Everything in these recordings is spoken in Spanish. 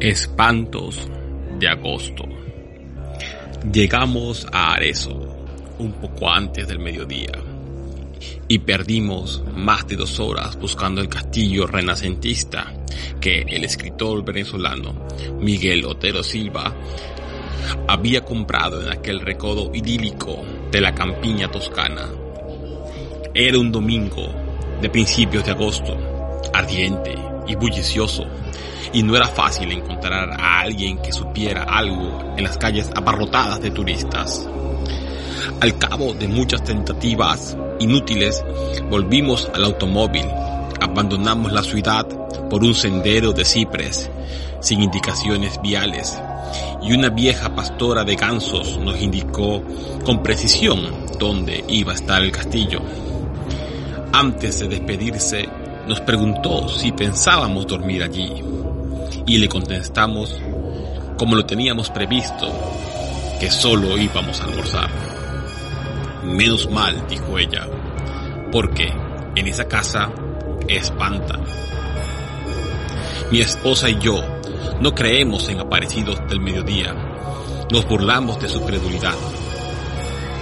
Espantos de agosto. Llegamos a Arezzo un poco antes del mediodía y perdimos más de dos horas buscando el castillo renacentista que el escritor venezolano Miguel Otero Silva había comprado en aquel recodo idílico de la campiña toscana. Era un domingo de principios de agosto, ardiente y bullicioso, y no era fácil encontrar a alguien que supiera algo en las calles abarrotadas de turistas. Al cabo de muchas tentativas inútiles, volvimos al automóvil, abandonamos la ciudad por un sendero de cipres, sin indicaciones viales, y una vieja pastora de gansos nos indicó con precisión dónde iba a estar el castillo. Antes de despedirse, nos preguntó si pensábamos dormir allí, y le contestamos, como lo teníamos previsto, que solo íbamos a almorzar. Menos mal, dijo ella, porque en esa casa espanta. Mi esposa y yo no creemos en aparecidos del mediodía. Nos burlamos de su credulidad.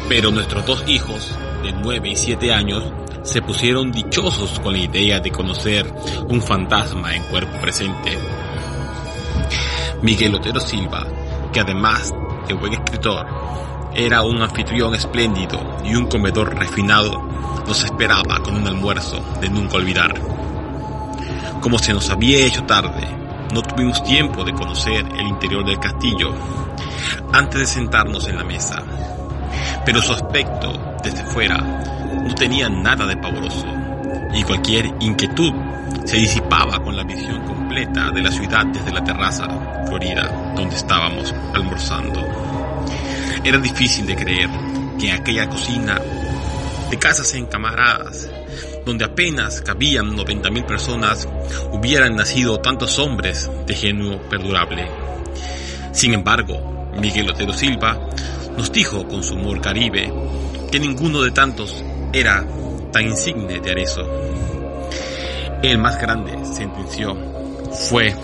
Pero nuestros dos hijos, de 9 y 7 años, se pusieron dichosos con la idea de conocer un fantasma en cuerpo presente. Miguel Otero Silva, que además de buen escritor, era un anfitrión espléndido y un comedor refinado, nos esperaba con un almuerzo de nunca olvidar. Como se nos había hecho tarde, no tuvimos tiempo de conocer el interior del castillo antes de sentarnos en la mesa. Pero su aspecto desde fuera no tenía nada de pavoroso y cualquier inquietud se disipaba con la visión completa de la ciudad desde la terraza florida donde estábamos almorzando. Era difícil de creer que en aquella cocina de casas encamaradas donde apenas cabían 90.000 personas, hubieran nacido tantos hombres de genio perdurable. Sin embargo, Miguel Otero Silva nos dijo con su humor caribe que ninguno de tantos era tan insigne de Arezzo. El más grande, sentenció, fue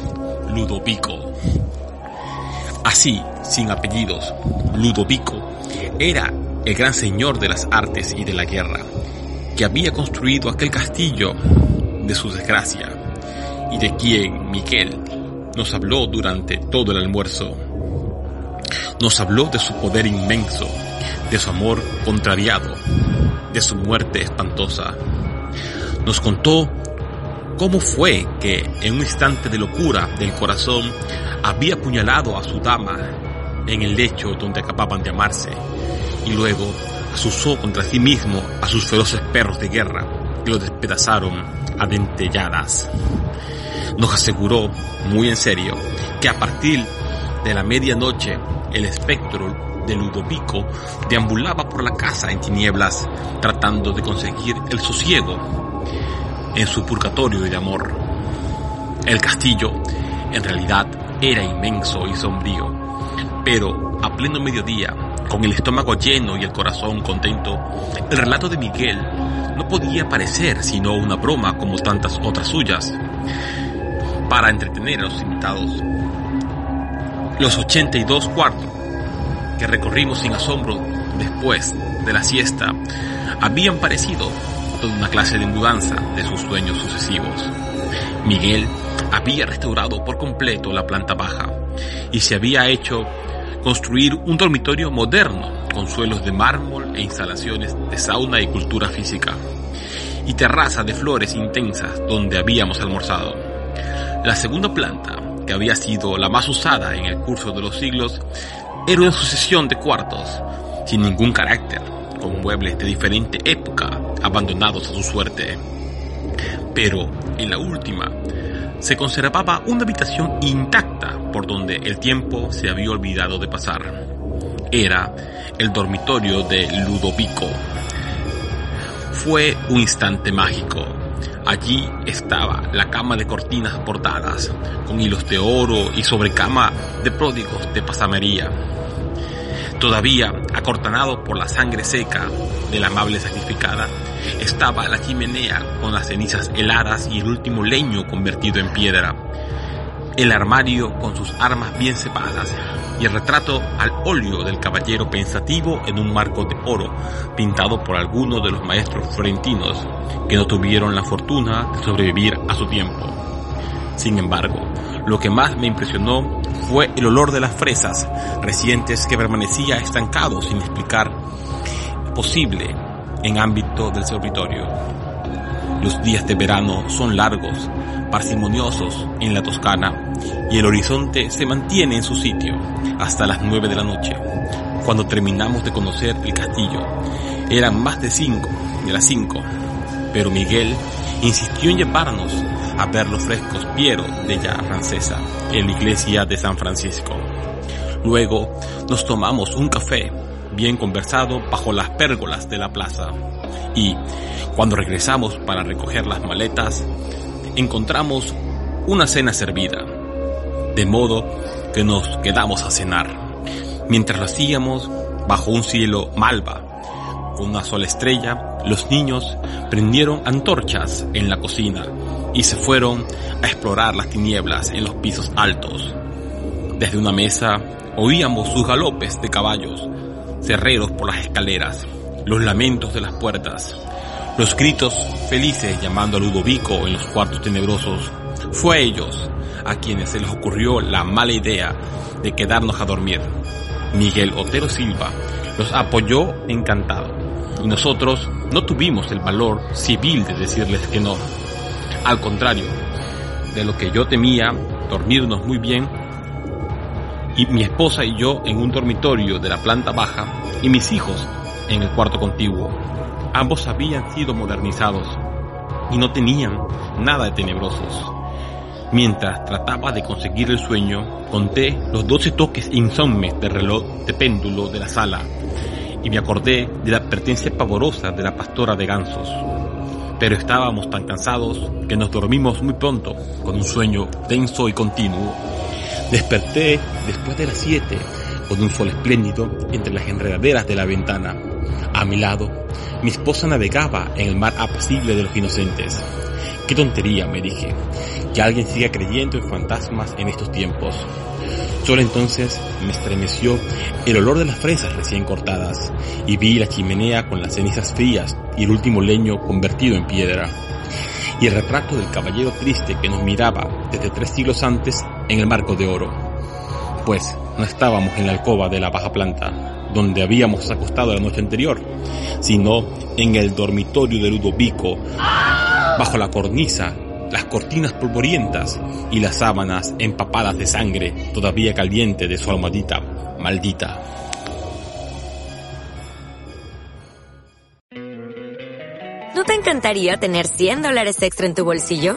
Ludovico. Así, sin apellidos, Ludovico era el gran señor de las artes y de la guerra, que había construido aquel castillo de su desgracia y de quien Miguel nos habló durante todo el almuerzo. Nos habló de su poder inmenso, de su amor contrariado, de su muerte espantosa. Nos contó cómo fue que en un instante de locura del corazón había apuñalado a su dama en el lecho donde acababan de amarse y luego asusó contra sí mismo a sus feroces perros de guerra que lo despedazaron a dentelladas. Nos aseguró, muy en serio, que a partir de la medianoche el espectro de Ludovico deambulaba por la casa en tinieblas tratando de conseguir el sosiego en su purgatorio de amor. El castillo, en realidad, era inmenso y sombrío, pero a pleno mediodía con el estómago lleno y el corazón contento, el relato de Miguel no podía parecer sino una broma como tantas otras suyas. Para entretener a los invitados, los 82 cuartos que recorrimos sin asombro después de la siesta habían parecido toda una clase de mudanza de sus sueños sucesivos. Miguel había restaurado por completo la planta baja y se había hecho construir un dormitorio moderno con suelos de mármol e instalaciones de sauna y cultura física, y terraza de flores intensas donde habíamos almorzado. La segunda planta, que había sido la más usada en el curso de los siglos, era una sucesión de cuartos, sin ningún carácter, con muebles de diferente época abandonados a su suerte. Pero en la última se conservaba una habitación intacta por donde el tiempo se había olvidado de pasar. Era el dormitorio de Ludovico. Fue un instante mágico. Allí estaba la cama de cortinas bordadas, con hilos de oro y sobrecama de pródigos de pasamería. Todavía acortanado por la sangre seca de la amable sacrificada, estaba la chimenea con las cenizas heladas y el último leño convertido en piedra el armario con sus armas bien cepadas y el retrato al óleo del caballero pensativo en un marco de oro pintado por algunos de los maestros florentinos que no tuvieron la fortuna de sobrevivir a su tiempo. Sin embargo, lo que más me impresionó fue el olor de las fresas recientes que permanecía estancado sin explicar posible en ámbito del servitorio. Los días de verano son largos, parsimoniosos en la Toscana y el horizonte se mantiene en su sitio hasta las nueve de la noche. Cuando terminamos de conocer el castillo, eran más de cinco, de las cinco, pero Miguel insistió en llevarnos a ver los frescos Piero de la francesa en la iglesia de San Francisco. Luego nos tomamos un café bien conversado bajo las pérgolas de la plaza y cuando regresamos para recoger las maletas encontramos una cena servida, de modo que nos quedamos a cenar. Mientras lo hacíamos, bajo un cielo malva, con una sola estrella, los niños prendieron antorchas en la cocina y se fueron a explorar las tinieblas en los pisos altos. Desde una mesa oíamos sus galopes de caballos, cerreros por las escaleras, los lamentos de las puertas, los gritos felices llamando a Ludovico en los cuartos tenebrosos. Fue a ellos a quienes se les ocurrió la mala idea de quedarnos a dormir. Miguel Otero Silva los apoyó encantado y nosotros no tuvimos el valor civil de decirles que no. Al contrario, de lo que yo temía, dormirnos muy bien, y mi esposa y yo en un dormitorio de la planta baja y mis hijos en el cuarto contiguo. Ambos habían sido modernizados y no tenían nada de tenebrosos. Mientras trataba de conseguir el sueño, conté los doce toques insomnes del reloj de péndulo de la sala y me acordé de la advertencia pavorosa de la pastora de gansos. Pero estábamos tan cansados que nos dormimos muy pronto con un sueño denso y continuo. Desperté después de las siete con un sol espléndido entre las enredaderas de la ventana. A mi lado, mi esposa navegaba en el mar apacible de los inocentes. Qué tontería, me dije, que alguien siga creyendo en fantasmas en estos tiempos. Solo entonces me estremeció el olor de las fresas recién cortadas y vi la chimenea con las cenizas frías y el último leño convertido en piedra. Y el retrato del caballero triste que nos miraba desde tres siglos antes en el marco de oro. Pues no estábamos en la alcoba de la baja planta, donde habíamos acostado la noche anterior, sino en el dormitorio de Ludovico, bajo la cornisa, las cortinas polvorientas y las sábanas empapadas de sangre todavía caliente de su almohadita maldita. ¿No te encantaría tener 100 dólares extra en tu bolsillo?